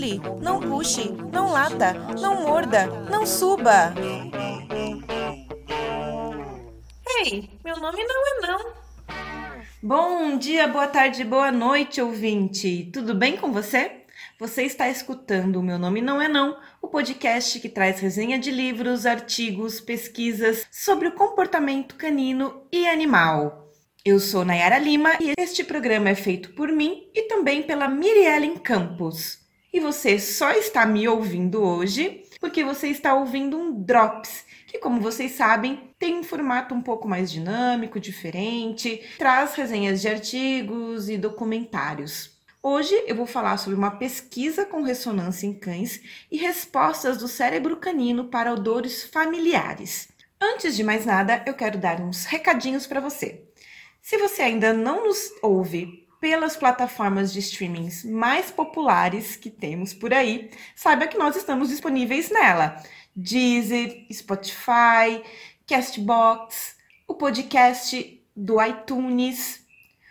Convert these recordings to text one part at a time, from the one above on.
pule, não puxe, não lata, não morda, não suba. Ei, meu nome não é não. Bom dia, boa tarde, boa noite, ouvinte. Tudo bem com você? Você está escutando o Meu Nome Não É Não, o podcast que traz resenha de livros, artigos, pesquisas sobre o comportamento canino e animal. Eu sou Nayara Lima e este programa é feito por mim e também pela Miriellen Campos. E você só está me ouvindo hoje porque você está ouvindo um Drops, que, como vocês sabem, tem um formato um pouco mais dinâmico, diferente, traz resenhas de artigos e documentários. Hoje eu vou falar sobre uma pesquisa com ressonância em cães e respostas do cérebro canino para odores familiares. Antes de mais nada, eu quero dar uns recadinhos para você. Se você ainda não nos ouve pelas plataformas de streamings mais populares que temos por aí, saiba que nós estamos disponíveis nela. Deezer, Spotify, Castbox, o podcast do iTunes,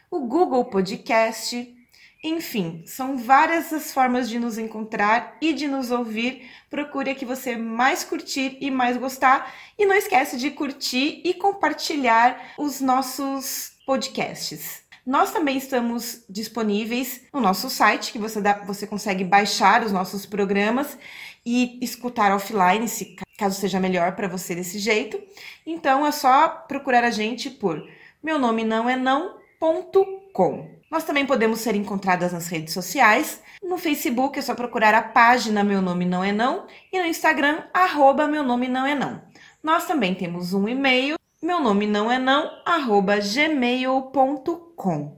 o Google Podcast, enfim, são várias as formas de nos encontrar e de nos ouvir. Procure a que você mais curtir e mais gostar. E não esquece de curtir e compartilhar os nossos podcasts. Nós também estamos disponíveis no nosso site, que você, dá, você consegue baixar os nossos programas e escutar offline, se caso seja melhor para você desse jeito. Então é só procurar a gente por meu nome não é não.com. Nós também podemos ser encontradas nas redes sociais. No Facebook é só procurar a página Meu Nome Não É Não e no Instagram, arroba Meu Nome Não É Não. Nós também temos um e-mail, meu nome não é não, arroba gmail.com.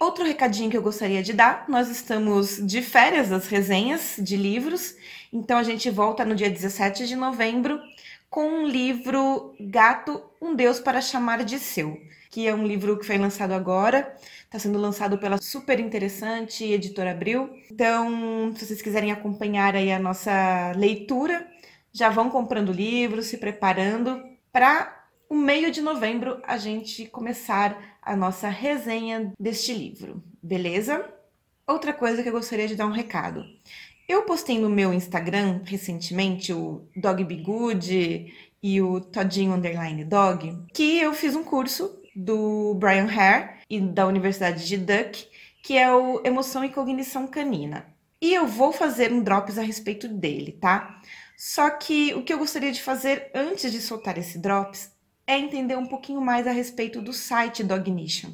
Outro recadinho que eu gostaria de dar, nós estamos de férias das resenhas de livros, então a gente volta no dia 17 de novembro com um livro Gato, um Deus para chamar de seu, que é um livro que foi lançado agora, está sendo lançado pela super interessante editora Abril. Então, se vocês quiserem acompanhar aí a nossa leitura, já vão comprando livros, se preparando para o meio de novembro a gente começar a nossa resenha deste livro, beleza? Outra coisa que eu gostaria de dar um recado. Eu postei no meu Instagram recentemente o Dog Be Good e o Todinho Underline Dog, que eu fiz um curso do Brian Hare e da Universidade de Duck, que é o Emoção e Cognição Canina. E eu vou fazer um drops a respeito dele, tá? Só que o que eu gostaria de fazer antes de soltar esse drops é entender um pouquinho mais a respeito do site Dognition,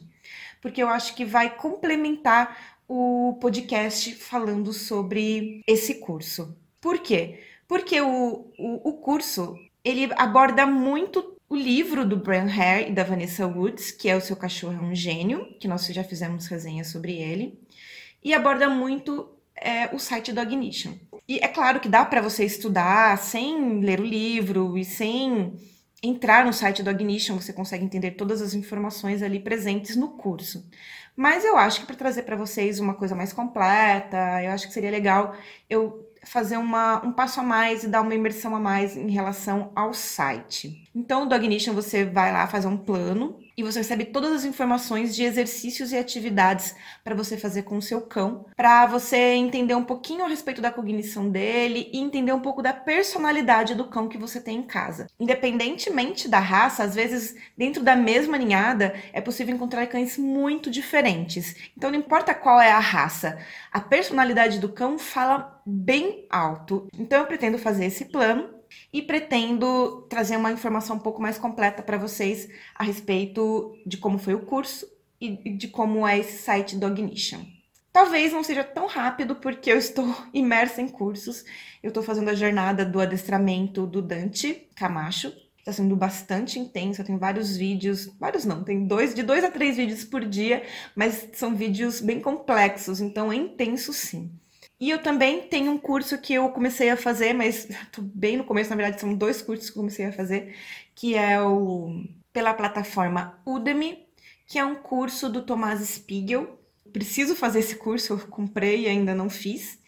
porque eu acho que vai complementar o podcast falando sobre esse curso. Por quê? Porque o, o, o curso ele aborda muito o livro do Brian Hare e da Vanessa Woods, que é O Seu Cachorro é um Gênio, que nós já fizemos resenha sobre ele, e aborda muito é, o site do Ignition. E é claro que dá para você estudar sem ler o livro e sem entrar no site do Ignition, você consegue entender todas as informações ali presentes no curso. Mas eu acho que para trazer para vocês uma coisa mais completa, eu acho que seria legal eu fazer uma, um passo a mais e dar uma imersão a mais em relação ao site. Então, no Dognition você vai lá fazer um plano e você recebe todas as informações de exercícios e atividades para você fazer com o seu cão, para você entender um pouquinho a respeito da cognição dele e entender um pouco da personalidade do cão que você tem em casa. Independentemente da raça, às vezes dentro da mesma ninhada é possível encontrar cães muito diferentes. Então não importa qual é a raça, a personalidade do cão fala bem alto. Então eu pretendo fazer esse plano e pretendo trazer uma informação um pouco mais completa para vocês a respeito de como foi o curso e de como é esse site do Ignition. Talvez não seja tão rápido porque eu estou imersa em cursos. Eu estou fazendo a jornada do adestramento do Dante Camacho. Está sendo bastante intenso. Eu tenho vários vídeos, vários não, tem dois, de dois a três vídeos por dia, mas são vídeos bem complexos, então é intenso sim. E eu também tenho um curso que eu comecei a fazer, mas tô bem no começo, na verdade, são dois cursos que eu comecei a fazer, que é o pela plataforma Udemy, que é um curso do Tomás Spiegel. Preciso fazer esse curso, eu comprei e ainda não fiz.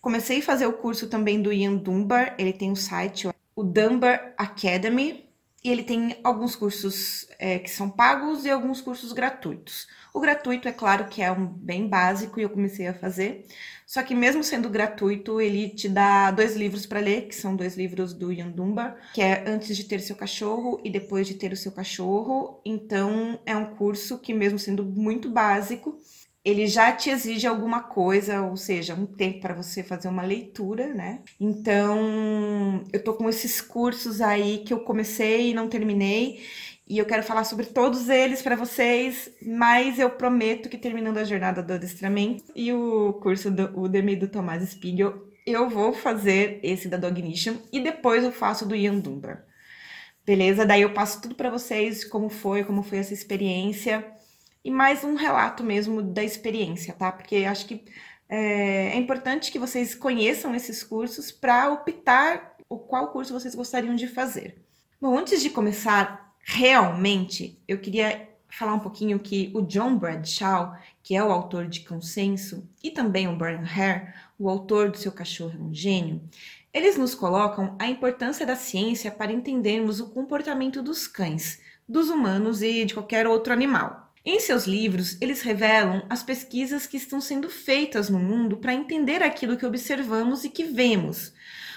Comecei a fazer o curso também do Ian Dunbar, ele tem um site, o Dunbar Academy, e ele tem alguns cursos é, que são pagos e alguns cursos gratuitos. O gratuito, é claro que é um bem básico e eu comecei a fazer. Só que mesmo sendo gratuito, ele te dá dois livros para ler, que são dois livros do Ian Dunbar, que é Antes de ter seu cachorro e Depois de ter o seu cachorro. Então, é um curso que mesmo sendo muito básico, ele já te exige alguma coisa, ou seja, um tempo para você fazer uma leitura, né? Então, eu tô com esses cursos aí que eu comecei e não terminei, e eu quero falar sobre todos eles para vocês, mas eu prometo que terminando a jornada do adestramento e o curso do Udemy do Tomás Spiegel, eu vou fazer esse da Dognition e depois eu faço do Ian Dunbar. Beleza? Daí eu passo tudo para vocês, como foi, como foi essa experiência e mais um relato mesmo da experiência, tá? Porque acho que é, é importante que vocês conheçam esses cursos para optar o qual curso vocês gostariam de fazer. Bom, antes de começar realmente, eu queria falar um pouquinho que o John Bradshaw, que é o autor de Consenso, e também o Brian Hare, o autor do Seu Cachorro é um Gênio, eles nos colocam a importância da ciência para entendermos o comportamento dos cães, dos humanos e de qualquer outro animal. Em seus livros, eles revelam as pesquisas que estão sendo feitas no mundo para entender aquilo que observamos e que vemos,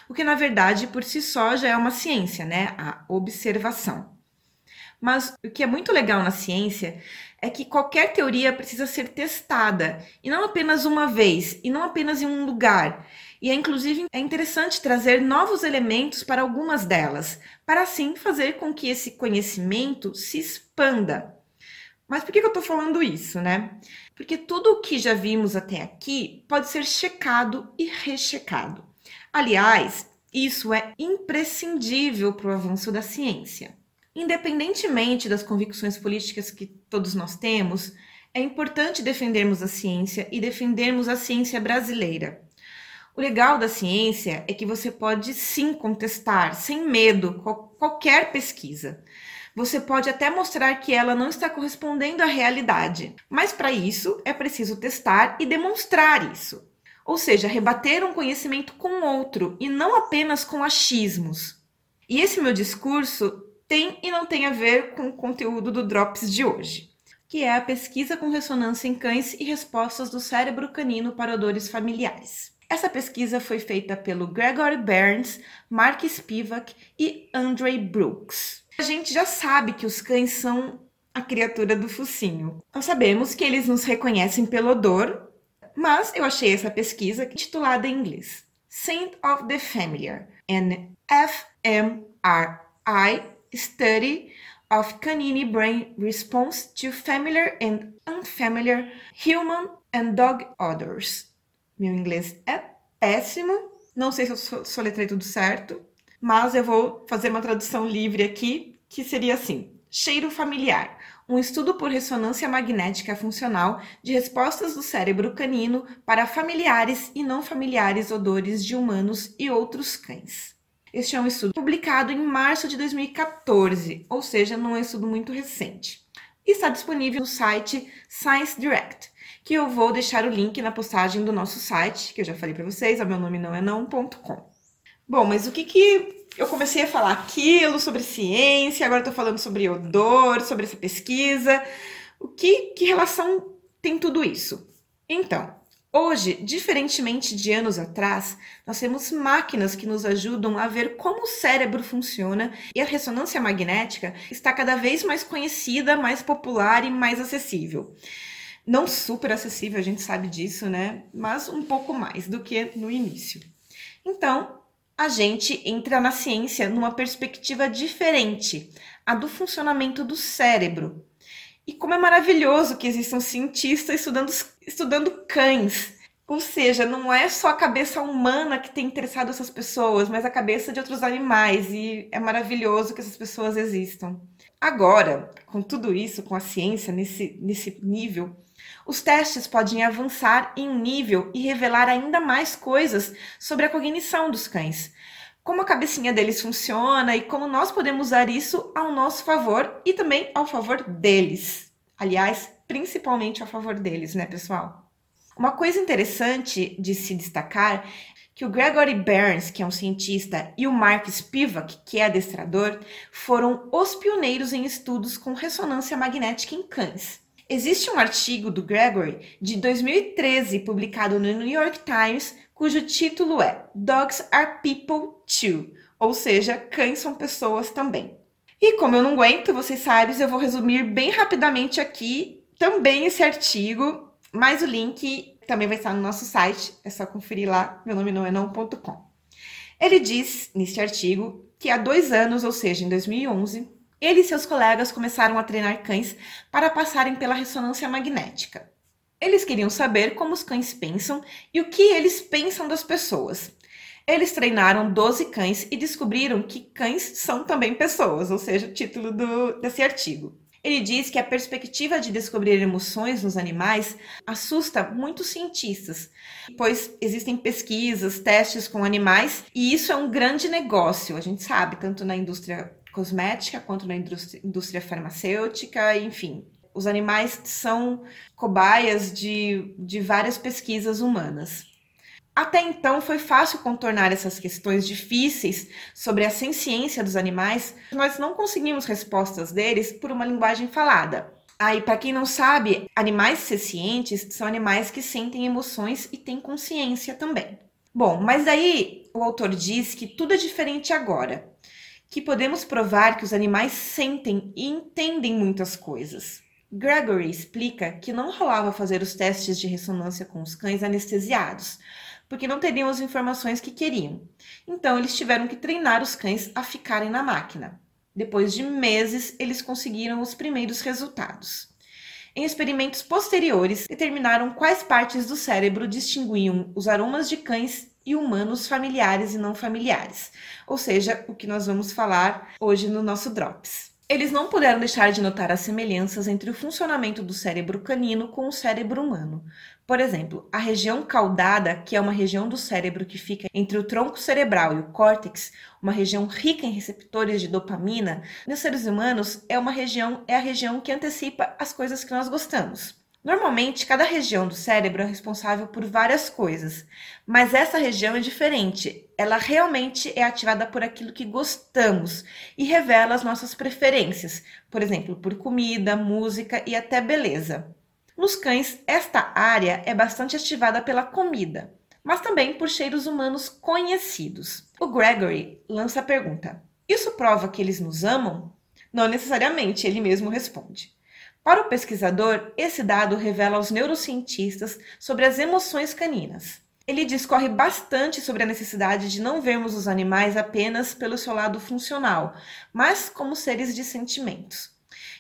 o que na verdade por si só já é uma ciência, né? A observação. Mas o que é muito legal na ciência é que qualquer teoria precisa ser testada, e não apenas uma vez, e não apenas em um lugar. E é inclusive é interessante trazer novos elementos para algumas delas, para assim fazer com que esse conhecimento se expanda. Mas por que, eu estou falando isso, né? Porque tudo o que já vimos até aqui pode ser checado e rechecado. Aliás, isso é imprescindível para o avanço da ciência. Independentemente das convicções políticas que todos nós temos, é importante defendermos a ciência e defendermos a ciência brasileira. O legal da ciência é que você pode sim contestar, sem medo, qualquer pesquisa. Você pode até mostrar que ela não está correspondendo à realidade, mas para isso é preciso testar e demonstrar isso. Ou seja, rebater um conhecimento com outro e não apenas com achismos. E esse meu discurso tem e não tem a ver com o conteúdo do Drops de hoje, que é a pesquisa com ressonância em cães e respostas do cérebro canino para odores familiares. Essa pesquisa foi feita pelo Gregory Burns, Mark Spivak e Andre Brooks. A gente já sabe que os cães são a criatura do focinho. Nós sabemos que eles nos reconhecem pelo odor, mas eu achei essa pesquisa titulada em inglês Scent of the Familiar, an fMRI Study of Canine Brain Response to Familiar and Unfamiliar Human and Dog Odors. Meu inglês é péssimo, não sei se eu soletrei tudo certo, mas eu vou fazer uma tradução livre aqui, que seria assim: cheiro familiar, um estudo por ressonância magnética funcional de respostas do cérebro canino para familiares e não familiares odores de humanos e outros cães. Este é um estudo publicado em março de 2014, ou seja, não é um estudo muito recente. Está disponível no site Science Direct, que eu vou deixar o link na postagem do nosso site, que eu já falei para vocês, o meu nome não é não.com. Bom, mas o que que eu comecei a falar aquilo sobre ciência, agora estou falando sobre odor, sobre essa pesquisa. O que, que relação tem tudo isso? Então, hoje, diferentemente de anos atrás, nós temos máquinas que nos ajudam a ver como o cérebro funciona e a ressonância magnética está cada vez mais conhecida, mais popular e mais acessível. Não super acessível, a gente sabe disso, né? Mas um pouco mais do que no início. Então, a gente entra na ciência numa perspectiva diferente, a do funcionamento do cérebro. E como é maravilhoso que existam cientistas estudando, estudando cães. Ou seja, não é só a cabeça humana que tem interessado essas pessoas, mas a cabeça de outros animais. E é maravilhoso que essas pessoas existam. Agora, com tudo isso, com a ciência nesse, nesse nível, os testes podem avançar em um nível e revelar ainda mais coisas sobre a cognição dos cães, como a cabecinha deles funciona e como nós podemos usar isso ao nosso favor e também ao favor deles. Aliás, principalmente a favor deles, né, pessoal? Uma coisa interessante de se destacar que o Gregory Burns, que é um cientista, e o Mark Spivak, que é adestrador, foram os pioneiros em estudos com ressonância magnética em cães. Existe um artigo do Gregory de 2013 publicado no New York Times, cujo título é Dogs are People Too, ou seja, cães são pessoas também. E como eu não aguento, vocês sabem, eu vou resumir bem rapidamente aqui também esse artigo, mas o link também vai estar no nosso site, é só conferir lá, meu nome não é não.com. Ele diz neste artigo que há dois anos, ou seja, em 2011, ele e seus colegas começaram a treinar cães para passarem pela ressonância magnética. Eles queriam saber como os cães pensam e o que eles pensam das pessoas. Eles treinaram 12 cães e descobriram que cães são também pessoas, ou seja, o título do, desse artigo. Ele diz que a perspectiva de descobrir emoções nos animais assusta muitos cientistas, pois existem pesquisas, testes com animais, e isso é um grande negócio, a gente sabe, tanto na indústria cosmética quanto na indústria, indústria farmacêutica, enfim. Os animais são cobaias de, de várias pesquisas humanas. Até então foi fácil contornar essas questões difíceis sobre a ciência dos animais, nós não conseguimos respostas deles por uma linguagem falada. Aí, ah, para quem não sabe, animais cientes são animais que sentem emoções e têm consciência também. Bom, mas daí o autor diz que tudo é diferente agora que podemos provar que os animais sentem e entendem muitas coisas. Gregory explica que não rolava fazer os testes de ressonância com os cães anestesiados, porque não teriam as informações que queriam. Então, eles tiveram que treinar os cães a ficarem na máquina. Depois de meses, eles conseguiram os primeiros resultados. Em experimentos posteriores, determinaram quais partes do cérebro distinguiam os aromas de cães e humanos familiares e não familiares, ou seja, o que nós vamos falar hoje no nosso Drops. Eles não puderam deixar de notar as semelhanças entre o funcionamento do cérebro canino com o cérebro humano. Por exemplo, a região caudada, que é uma região do cérebro que fica entre o tronco cerebral e o córtex, uma região rica em receptores de dopamina, nos seres humanos é uma região é a região que antecipa as coisas que nós gostamos. Normalmente, cada região do cérebro é responsável por várias coisas, mas essa região é diferente. Ela realmente é ativada por aquilo que gostamos e revela as nossas preferências, por exemplo, por comida, música e até beleza. Nos cães, esta área é bastante ativada pela comida, mas também por cheiros humanos conhecidos. O Gregory lança a pergunta: Isso prova que eles nos amam? Não necessariamente, ele mesmo responde. Para o pesquisador, esse dado revela aos neurocientistas sobre as emoções caninas. Ele discorre bastante sobre a necessidade de não vermos os animais apenas pelo seu lado funcional, mas como seres de sentimentos.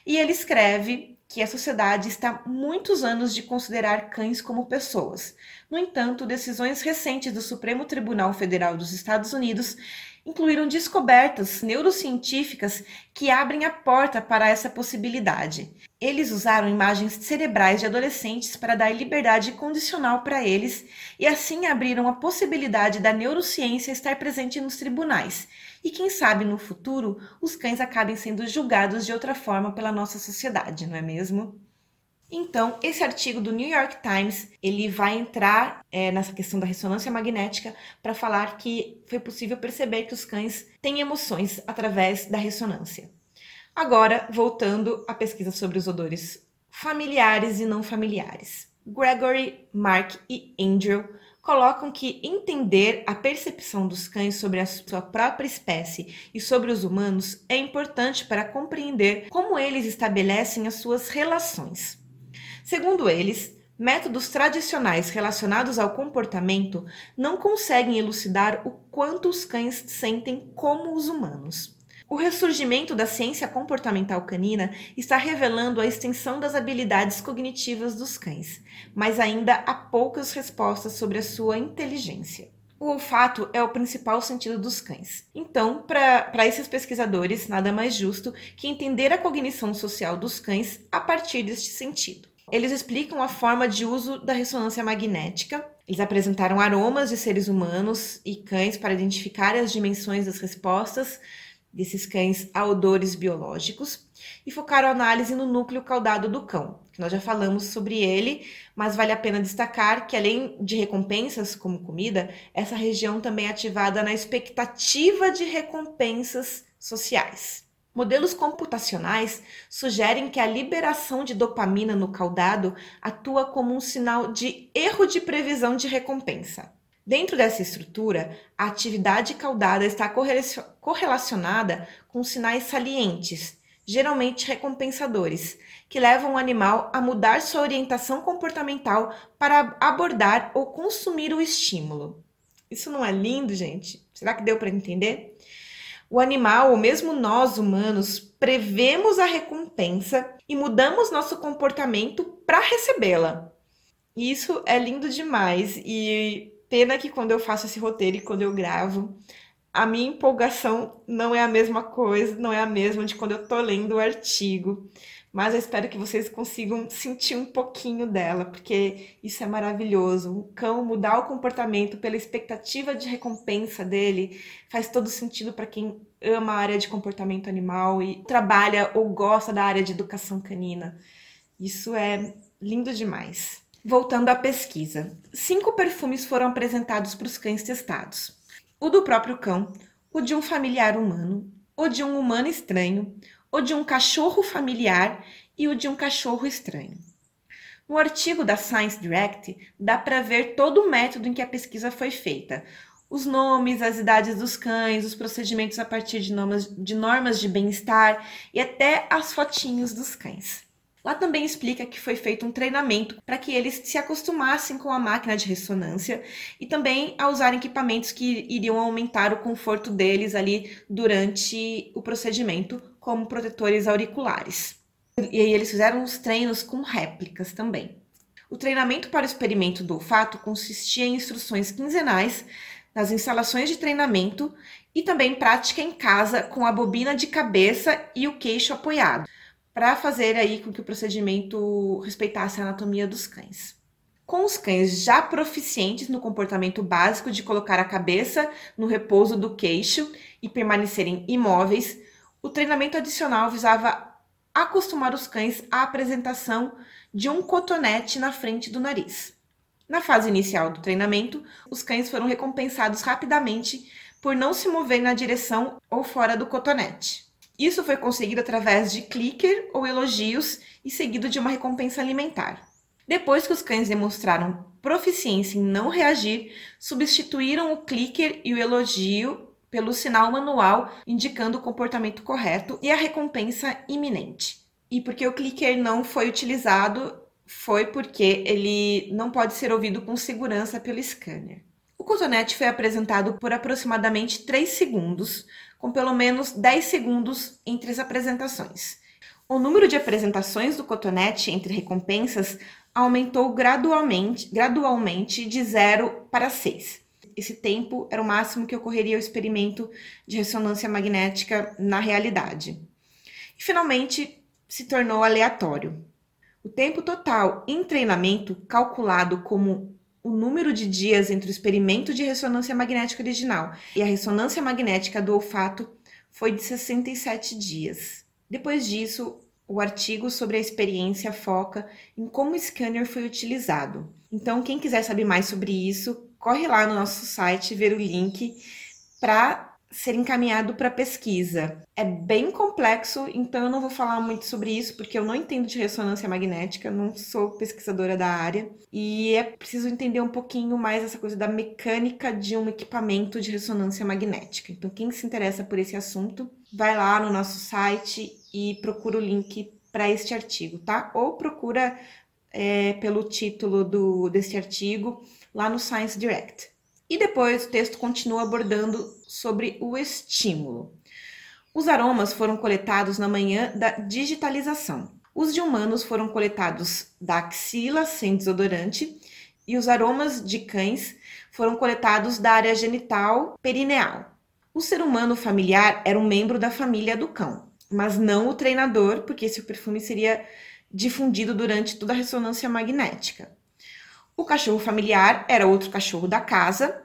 E ele escreve que a sociedade está muitos anos de considerar cães como pessoas. No entanto, decisões recentes do Supremo Tribunal Federal dos Estados Unidos incluíram descobertas neurocientíficas que abrem a porta para essa possibilidade. Eles usaram imagens cerebrais de adolescentes para dar liberdade condicional para eles e assim abriram a possibilidade da neurociência estar presente nos tribunais. E quem sabe no futuro os cães acabem sendo julgados de outra forma pela nossa sociedade, não é mesmo? Então, esse artigo do New York Times ele vai entrar é, nessa questão da ressonância magnética para falar que foi possível perceber que os cães têm emoções através da ressonância. Agora, voltando à pesquisa sobre os odores familiares e não familiares. Gregory, Mark e Angel colocam que entender a percepção dos cães sobre a sua própria espécie e sobre os humanos é importante para compreender como eles estabelecem as suas relações. Segundo eles, métodos tradicionais relacionados ao comportamento não conseguem elucidar o quanto os cães sentem como os humanos. O ressurgimento da ciência comportamental canina está revelando a extensão das habilidades cognitivas dos cães, mas ainda há poucas respostas sobre a sua inteligência. O olfato é o principal sentido dos cães. Então, para esses pesquisadores, nada mais justo que entender a cognição social dos cães a partir deste sentido. Eles explicam a forma de uso da ressonância magnética. Eles apresentaram aromas de seres humanos e cães para identificar as dimensões das respostas desses cães a odores biológicos e focaram a análise no núcleo caudado do cão, que nós já falamos sobre ele, mas vale a pena destacar que além de recompensas como comida, essa região também é ativada na expectativa de recompensas sociais. Modelos computacionais sugerem que a liberação de dopamina no caudado atua como um sinal de erro de previsão de recompensa. Dentro dessa estrutura, a atividade caudada está correlacionada com sinais salientes, geralmente recompensadores, que levam o animal a mudar sua orientação comportamental para abordar ou consumir o estímulo. Isso não é lindo, gente? Será que deu para entender? O animal, ou mesmo nós humanos, prevemos a recompensa e mudamos nosso comportamento para recebê-la. Isso é lindo demais e pena que quando eu faço esse roteiro e quando eu gravo, a minha empolgação não é a mesma coisa, não é a mesma de quando eu tô lendo o artigo mas eu espero que vocês consigam sentir um pouquinho dela, porque isso é maravilhoso. O cão mudar o comportamento pela expectativa de recompensa dele faz todo sentido para quem ama a área de comportamento animal e trabalha ou gosta da área de educação canina. Isso é lindo demais. Voltando à pesquisa, cinco perfumes foram apresentados para os cães testados: o do próprio cão, o de um familiar humano, o de um humano estranho, o de um cachorro familiar e o de um cachorro estranho. No artigo da Science Direct, dá para ver todo o método em que a pesquisa foi feita. Os nomes, as idades dos cães, os procedimentos a partir de normas de, normas de bem-estar e até as fotinhos dos cães. Lá também explica que foi feito um treinamento para que eles se acostumassem com a máquina de ressonância e também a usar equipamentos que iriam aumentar o conforto deles ali durante o procedimento, como protetores auriculares. E aí eles fizeram os treinos com réplicas também. O treinamento para o experimento do olfato consistia em instruções quinzenais nas instalações de treinamento e também prática em casa com a bobina de cabeça e o queixo apoiado para fazer aí com que o procedimento respeitasse a anatomia dos cães. Com os cães já proficientes no comportamento básico de colocar a cabeça no repouso do queixo e permanecerem imóveis, o treinamento adicional visava acostumar os cães à apresentação de um cotonete na frente do nariz. Na fase inicial do treinamento, os cães foram recompensados rapidamente por não se mover na direção ou fora do cotonete. Isso foi conseguido através de clicker ou elogios e seguido de uma recompensa alimentar. Depois que os cães demonstraram proficiência em não reagir, substituíram o clicker e o elogio pelo sinal manual indicando o comportamento correto e a recompensa iminente. E porque o clicker não foi utilizado, foi porque ele não pode ser ouvido com segurança pelo scanner. O cotonete foi apresentado por aproximadamente 3 segundos, com pelo menos 10 segundos entre as apresentações. O número de apresentações do cotonete entre recompensas aumentou gradualmente, gradualmente de 0 para 6. Esse tempo era o máximo que ocorreria o experimento de ressonância magnética na realidade. E finalmente se tornou aleatório. O tempo total em treinamento, calculado como o número de dias entre o experimento de ressonância magnética original e a ressonância magnética do olfato foi de 67 dias. Depois disso, o artigo sobre a experiência foca em como o scanner foi utilizado. Então, quem quiser saber mais sobre isso, corre lá no nosso site ver o link para ser encaminhado para pesquisa. É bem complexo, então eu não vou falar muito sobre isso porque eu não entendo de ressonância magnética, não sou pesquisadora da área e é preciso entender um pouquinho mais essa coisa da mecânica de um equipamento de ressonância magnética. Então quem se interessa por esse assunto, vai lá no nosso site e procura o link para este artigo, tá? Ou procura é, pelo título do, desse artigo lá no Science Direct. E depois o texto continua abordando sobre o estímulo. Os aromas foram coletados na manhã da digitalização. Os de humanos foram coletados da axila sem desodorante e os aromas de cães foram coletados da área genital perineal. O ser humano familiar era um membro da família do cão, mas não o treinador, porque esse perfume seria difundido durante toda a ressonância magnética. O cachorro familiar era outro cachorro da casa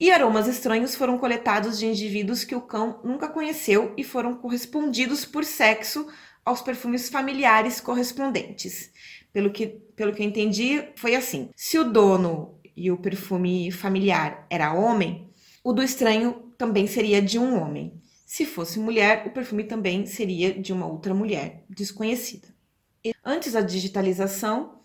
E aromas estranhos foram coletados de indivíduos que o cão nunca conheceu e foram correspondidos por sexo aos perfumes familiares correspondentes. Pelo que, pelo que eu entendi, foi assim: se o dono e o perfume familiar era homem, o do estranho também seria de um homem. Se fosse mulher, o perfume também seria de uma outra mulher desconhecida. Antes da digitalização,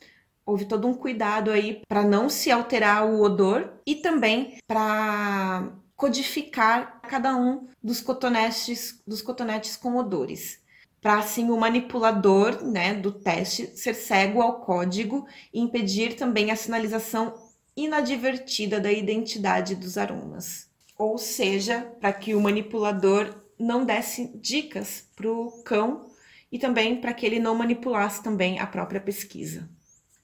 houve todo um cuidado aí para não se alterar o odor e também para codificar cada um dos cotonetes, dos cotonetes com odores. Para assim o manipulador né, do teste ser cego ao código e impedir também a sinalização inadvertida da identidade dos aromas. Ou seja, para que o manipulador não desse dicas para o cão e também para que ele não manipulasse também a própria pesquisa.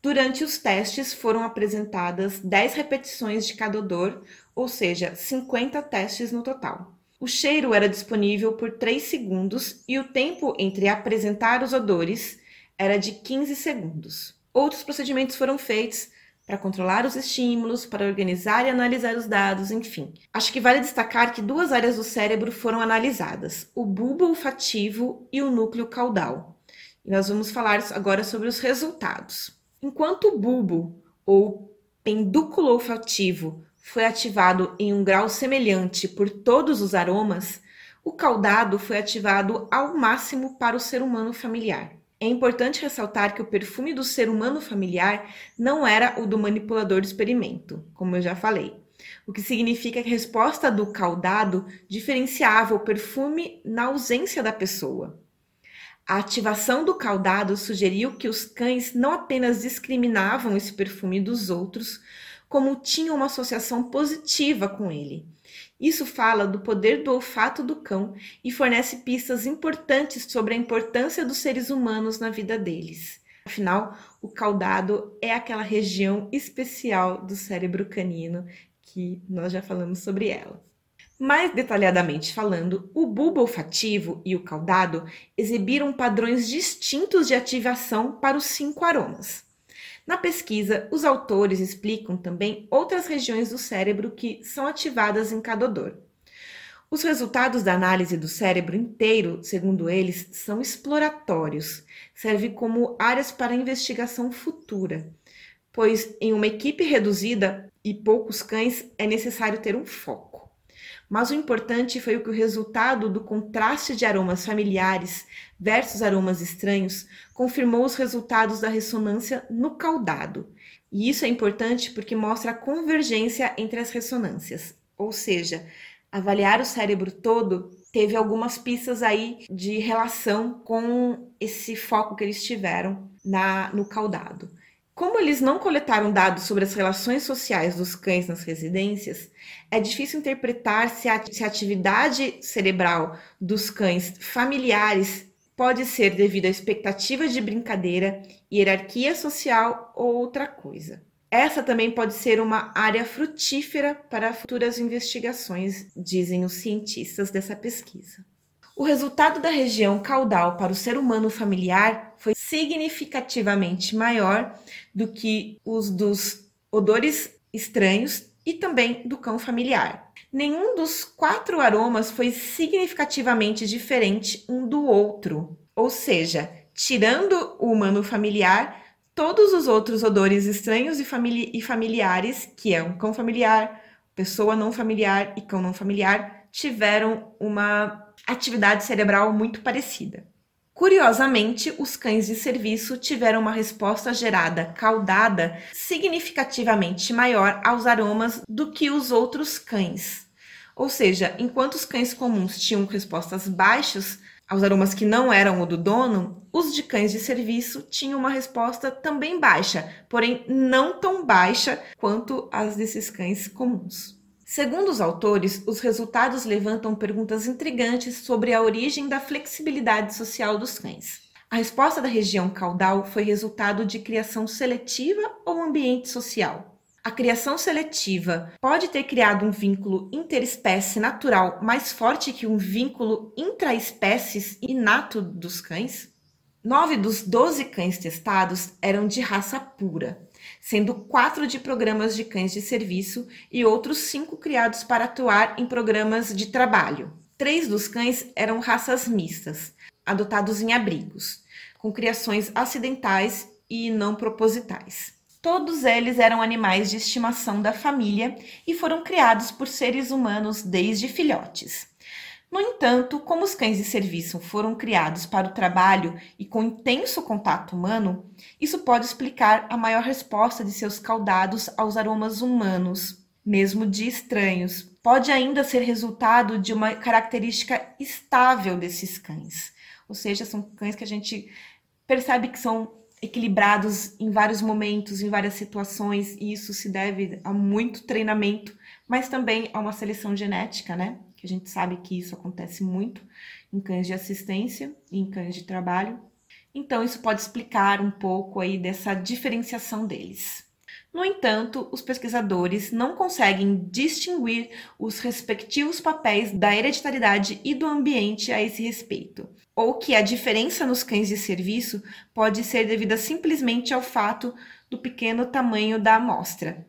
Durante os testes foram apresentadas 10 repetições de cada odor, ou seja, 50 testes no total. O cheiro era disponível por 3 segundos e o tempo entre apresentar os odores era de 15 segundos. Outros procedimentos foram feitos para controlar os estímulos, para organizar e analisar os dados, enfim. Acho que vale destacar que duas áreas do cérebro foram analisadas: o bulbo olfativo e o núcleo caudal. E nós vamos falar agora sobre os resultados. Enquanto o bulbo ou pendúculo olfativo foi ativado em um grau semelhante por todos os aromas, o caudado foi ativado ao máximo para o ser humano familiar. É importante ressaltar que o perfume do ser humano familiar não era o do manipulador do experimento, como eu já falei. O que significa que a resposta do caudado diferenciava o perfume na ausência da pessoa. A ativação do caudado sugeriu que os cães não apenas discriminavam esse perfume dos outros, como tinham uma associação positiva com ele. Isso fala do poder do olfato do cão e fornece pistas importantes sobre a importância dos seres humanos na vida deles. Afinal, o caudado é aquela região especial do cérebro canino que nós já falamos sobre ela. Mais detalhadamente falando, o bulbo olfativo e o caudado exibiram padrões distintos de ativação para os cinco aromas. Na pesquisa, os autores explicam também outras regiões do cérebro que são ativadas em cada odor. Os resultados da análise do cérebro inteiro, segundo eles, são exploratórios, servem como áreas para investigação futura, pois em uma equipe reduzida e poucos cães é necessário ter um foco. Mas o importante foi o que o resultado do contraste de aromas familiares versus aromas estranhos confirmou os resultados da ressonância no caudado. E isso é importante porque mostra a convergência entre as ressonâncias. Ou seja, avaliar o cérebro todo teve algumas pistas aí de relação com esse foco que eles tiveram na, no caudado. Como eles não coletaram dados sobre as relações sociais dos cães nas residências, é difícil interpretar se a, atividade cerebral dos cães familiares pode ser devido à expectativa de brincadeira, hierarquia social ou outra coisa. Essa também pode ser uma área frutífera para futuras investigações, dizem os cientistas dessa pesquisa. O resultado da região caudal para o ser humano familiar foi significativamente maior do que os dos odores estranhos e também do cão familiar. Nenhum dos quatro aromas foi significativamente diferente um do outro, ou seja, tirando o humano familiar, todos os outros odores estranhos e, famili e familiares, que é um cão familiar, pessoa não familiar e cão não familiar, tiveram uma atividade cerebral muito parecida. Curiosamente, os cães de serviço tiveram uma resposta gerada caudada significativamente maior aos aromas do que os outros cães. Ou seja, enquanto os cães comuns tinham respostas baixas aos aromas que não eram o do dono, os de cães de serviço tinham uma resposta também baixa, porém não tão baixa quanto as desses cães comuns. Segundo os autores, os resultados levantam perguntas intrigantes sobre a origem da flexibilidade social dos cães. A resposta da região caudal foi resultado de criação seletiva ou ambiente social. A criação seletiva pode ter criado um vínculo interespécie natural mais forte que um vínculo intraespécies inato dos cães? Nove dos doze cães testados eram de raça pura, sendo quatro de programas de cães de serviço e outros cinco criados para atuar em programas de trabalho. Três dos cães eram raças mistas, adotados em abrigos, com criações acidentais e não propositais. Todos eles eram animais de estimação da família e foram criados por seres humanos desde filhotes. No entanto, como os cães de serviço foram criados para o trabalho e com intenso contato humano, isso pode explicar a maior resposta de seus caudados aos aromas humanos, mesmo de estranhos. Pode ainda ser resultado de uma característica estável desses cães, ou seja, são cães que a gente percebe que são equilibrados em vários momentos, em várias situações, e isso se deve a muito treinamento, mas também a uma seleção genética, né? Que a gente sabe que isso acontece muito em cães de assistência e em cães de trabalho. Então, isso pode explicar um pouco aí dessa diferenciação deles. No entanto, os pesquisadores não conseguem distinguir os respectivos papéis da hereditariedade e do ambiente a esse respeito, ou que a diferença nos cães de serviço pode ser devida simplesmente ao fato do pequeno tamanho da amostra.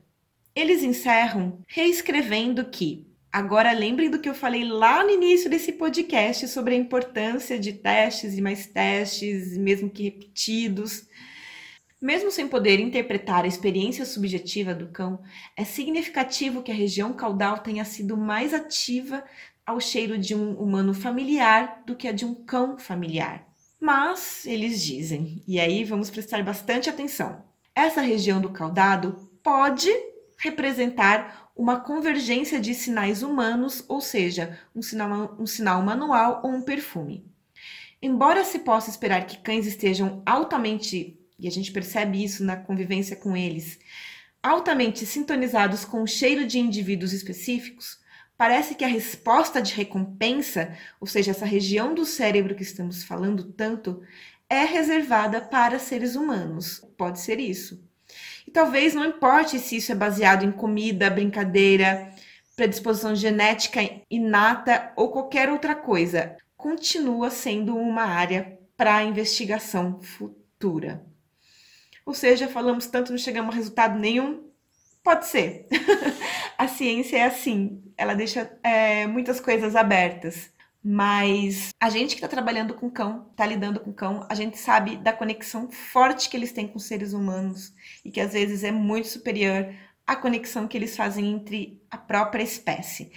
Eles encerram reescrevendo que Agora lembrem do que eu falei lá no início desse podcast sobre a importância de testes e mais testes, mesmo que repetidos. Mesmo sem poder interpretar a experiência subjetiva do cão, é significativo que a região caudal tenha sido mais ativa ao cheiro de um humano familiar do que a de um cão familiar. Mas eles dizem, e aí vamos prestar bastante atenção: essa região do caudado pode representar uma convergência de sinais humanos, ou seja, um sinal, um sinal manual ou um perfume. Embora se possa esperar que cães estejam altamente, e a gente percebe isso na convivência com eles, altamente sintonizados com o cheiro de indivíduos específicos, parece que a resposta de recompensa, ou seja, essa região do cérebro que estamos falando tanto, é reservada para seres humanos. Pode ser isso. E talvez não importe se isso é baseado em comida, brincadeira, predisposição genética inata ou qualquer outra coisa, continua sendo uma área para investigação futura. Ou seja, falamos tanto, não chegamos a resultado nenhum? Pode ser. a ciência é assim, ela deixa é, muitas coisas abertas. Mas a gente que está trabalhando com cão, está lidando com cão, a gente sabe da conexão forte que eles têm com seres humanos e que às vezes é muito superior à conexão que eles fazem entre a própria espécie.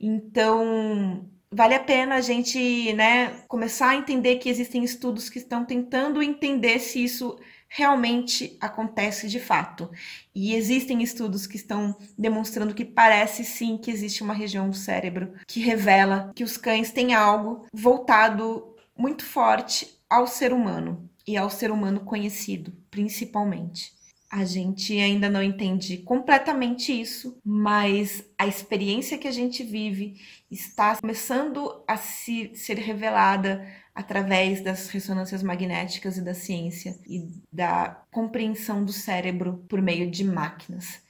Então, vale a pena a gente né, começar a entender que existem estudos que estão tentando entender se isso realmente acontece de fato. E existem estudos que estão demonstrando que parece sim que existe uma região do cérebro que revela que os cães têm algo voltado muito forte ao ser humano e ao ser humano conhecido, principalmente. A gente ainda não entende completamente isso, mas a experiência que a gente vive está começando a se, ser revelada através das ressonâncias magnéticas e da ciência e da compreensão do cérebro por meio de máquinas.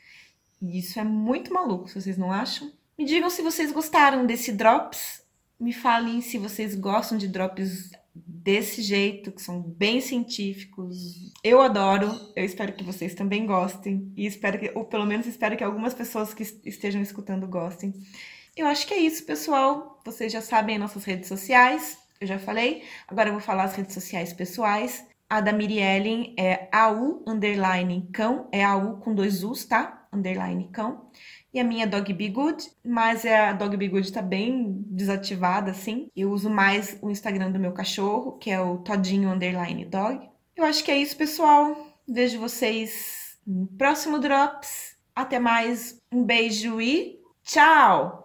E isso é muito maluco, vocês não acham? Me digam se vocês gostaram desse drops. Me falem se vocês gostam de drops desse jeito, que são bem científicos. Eu adoro, eu espero que vocês também gostem e espero que, ou pelo menos espero que algumas pessoas que estejam escutando gostem. Eu acho que é isso, pessoal. Vocês já sabem nossas redes sociais, eu já falei. Agora eu vou falar as redes sociais pessoais. A da Miriellen é AU underline cão, é AU com dois U's, tá? Underline cão. E a minha Dog Be Good, mas é, a Dog Be Good tá bem desativada, assim. Eu uso mais o Instagram do meu cachorro, que é o Todinho Underline Dog. Eu acho que é isso, pessoal. Vejo vocês no próximo Drops. Até mais. Um beijo e tchau!